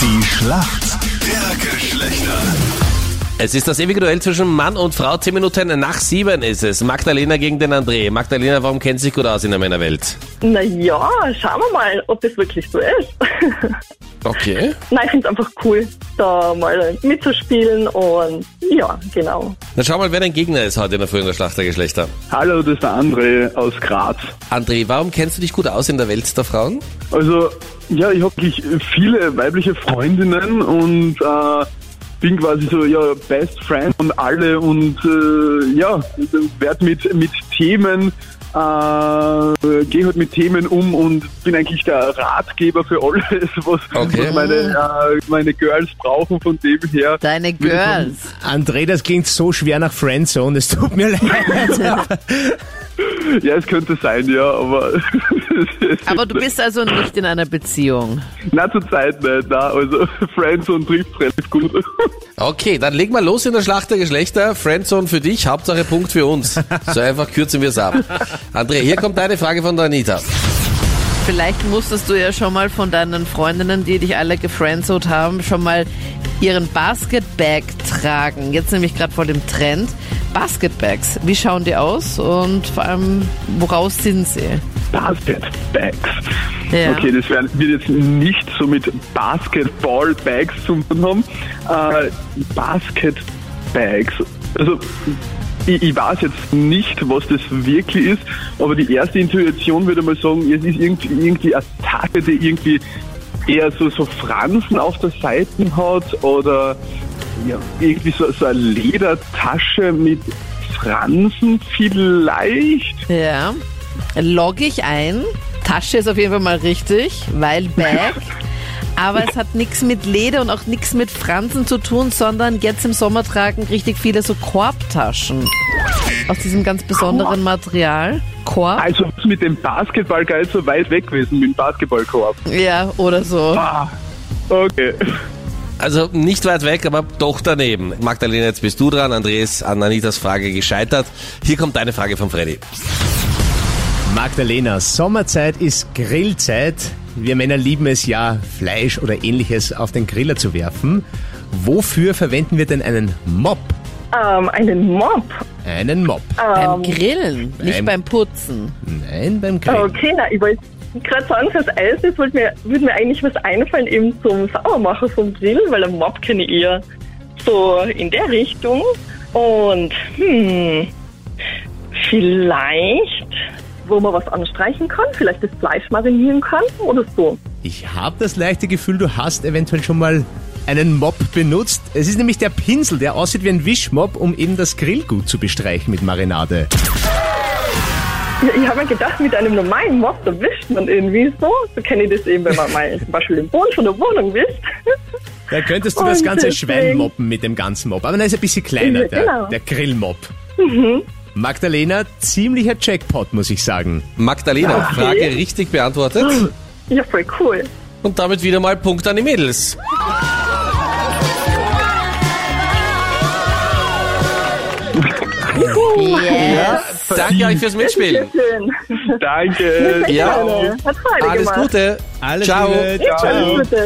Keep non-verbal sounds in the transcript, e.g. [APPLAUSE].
Die Schlacht der Geschlechter. Es ist das ewige Duell zwischen Mann und Frau. Zehn Minuten nach sieben ist es. Magdalena gegen den André. Magdalena, warum kennt sich gut aus in der Männerwelt? Naja, schauen wir mal, ob das wirklich so ist. [LAUGHS] Okay. Nein, ich finde es einfach cool, da mal mitzuspielen und ja, genau. Dann schau mal, wer dein Gegner ist heute in der Früh in der Schlacht der Geschlechter. Hallo, das ist der André aus Graz. André, warum kennst du dich gut aus in der Welt der Frauen? Also, ja, ich habe wirklich viele weibliche Freundinnen und äh, bin quasi so, ja, Best Friend von alle und äh, ja, werde mit, mit Themen, äh, gehe halt mit Themen um und bin eigentlich der Ratgeber für alles, [LAUGHS] was, Okay. was meine, äh, meine Girls brauchen von dem her. Deine Girls. André, das klingt so schwer nach Friendzone, es tut mir [LAUGHS] leid. [LAUGHS] Ja, es könnte sein, ja, aber [LAUGHS] Aber du bist also nicht in einer Beziehung. na zur Zeit nicht, na, also Friendzone trifft relativ gut. Okay, dann leg mal los in der Schlacht der Geschlechter. Friendzone für dich, Hauptsache Punkt für uns. So einfach kürzen wir es ab. André, hier kommt deine Frage von der Anita. Vielleicht musstest du ja schon mal von deinen Freundinnen, die dich alle gefriendzoned haben, schon mal ihren Basketbag tragen. Jetzt nämlich gerade vor dem Trend. Basketbags, wie schauen die aus und vor allem, woraus sind sie? Basketbags. Ja. Okay, das werden, wird jetzt nicht so mit Basketball-Bags zu tun haben. Äh, Basketbags. Also, ich, ich weiß jetzt nicht, was das wirklich ist, aber die erste Intuition würde mal sagen, es ist irgendwie, irgendwie eine Tasche, die irgendwie eher so, so Fransen auf der Seite hat oder ja, irgendwie so, so eine Ledertasche mit Fransen vielleicht. Ja. Logge ich ein. Tasche ist auf jeden Fall mal richtig, weil Bag. [LAUGHS] Aber es hat nichts mit Leder und auch nichts mit Fransen zu tun, sondern jetzt im Sommer tragen richtig viele so Korbtaschen. Aus diesem ganz besonderen Material. Korb? Also mit dem Basketball gar nicht so weit weg gewesen, mit dem Basketballkorb. Ja, oder so. Ah, okay. Also nicht weit weg, aber doch daneben. Magdalena, jetzt bist du dran. André ist an Anitas Frage gescheitert. Hier kommt deine Frage von Freddy. Magdalena, Sommerzeit ist Grillzeit. Wir Männer lieben es ja, Fleisch oder ähnliches auf den Griller zu werfen. Wofür verwenden wir denn einen Mop? Ähm, einen Mob. Einen Mop. Beim Grillen, nicht beim- beim Putzen. Nein, beim Grillen. Okay, na, ich wollte gerade sagen, fürs Eis ist, würde mir, würde mir eigentlich was einfallen eben zum Sauermachen vom Grill, weil ein Mob kenne ich eher so in der Richtung. Und, hm, vielleicht, wo man was anstreichen kann, vielleicht das Fleisch marinieren kann oder so. Ich habe das leichte Gefühl, du hast eventuell schon mal einen Mop benutzt. Es ist nämlich der Pinsel, der aussieht wie ein Wischmopp, um eben das Grillgut zu bestreichen mit Marinade. Ich habe mir gedacht, mit einem normalen Mob, da wischt man irgendwie so. So kenne ich das eben, wenn man mal zum Beispiel den Boden von der Wohnung wischt. Da könntest du Und das ganze Schwein moppen mit dem ganzen Mop. Aber der ist ein bisschen kleiner, der, genau. der Grillmop. Magdalena, ziemlicher Jackpot, muss ich sagen. Magdalena, Okay. Frage richtig beantwortet. Ja, voll cool. Und damit wieder mal Punkt an die Mädels. Yes. Danke euch fürs Mitspielen. Schön. Danke. Ja. Gerne. Hat Freude Alles gemacht. Gute. Alles Ciao. Liebe. Alles Gute.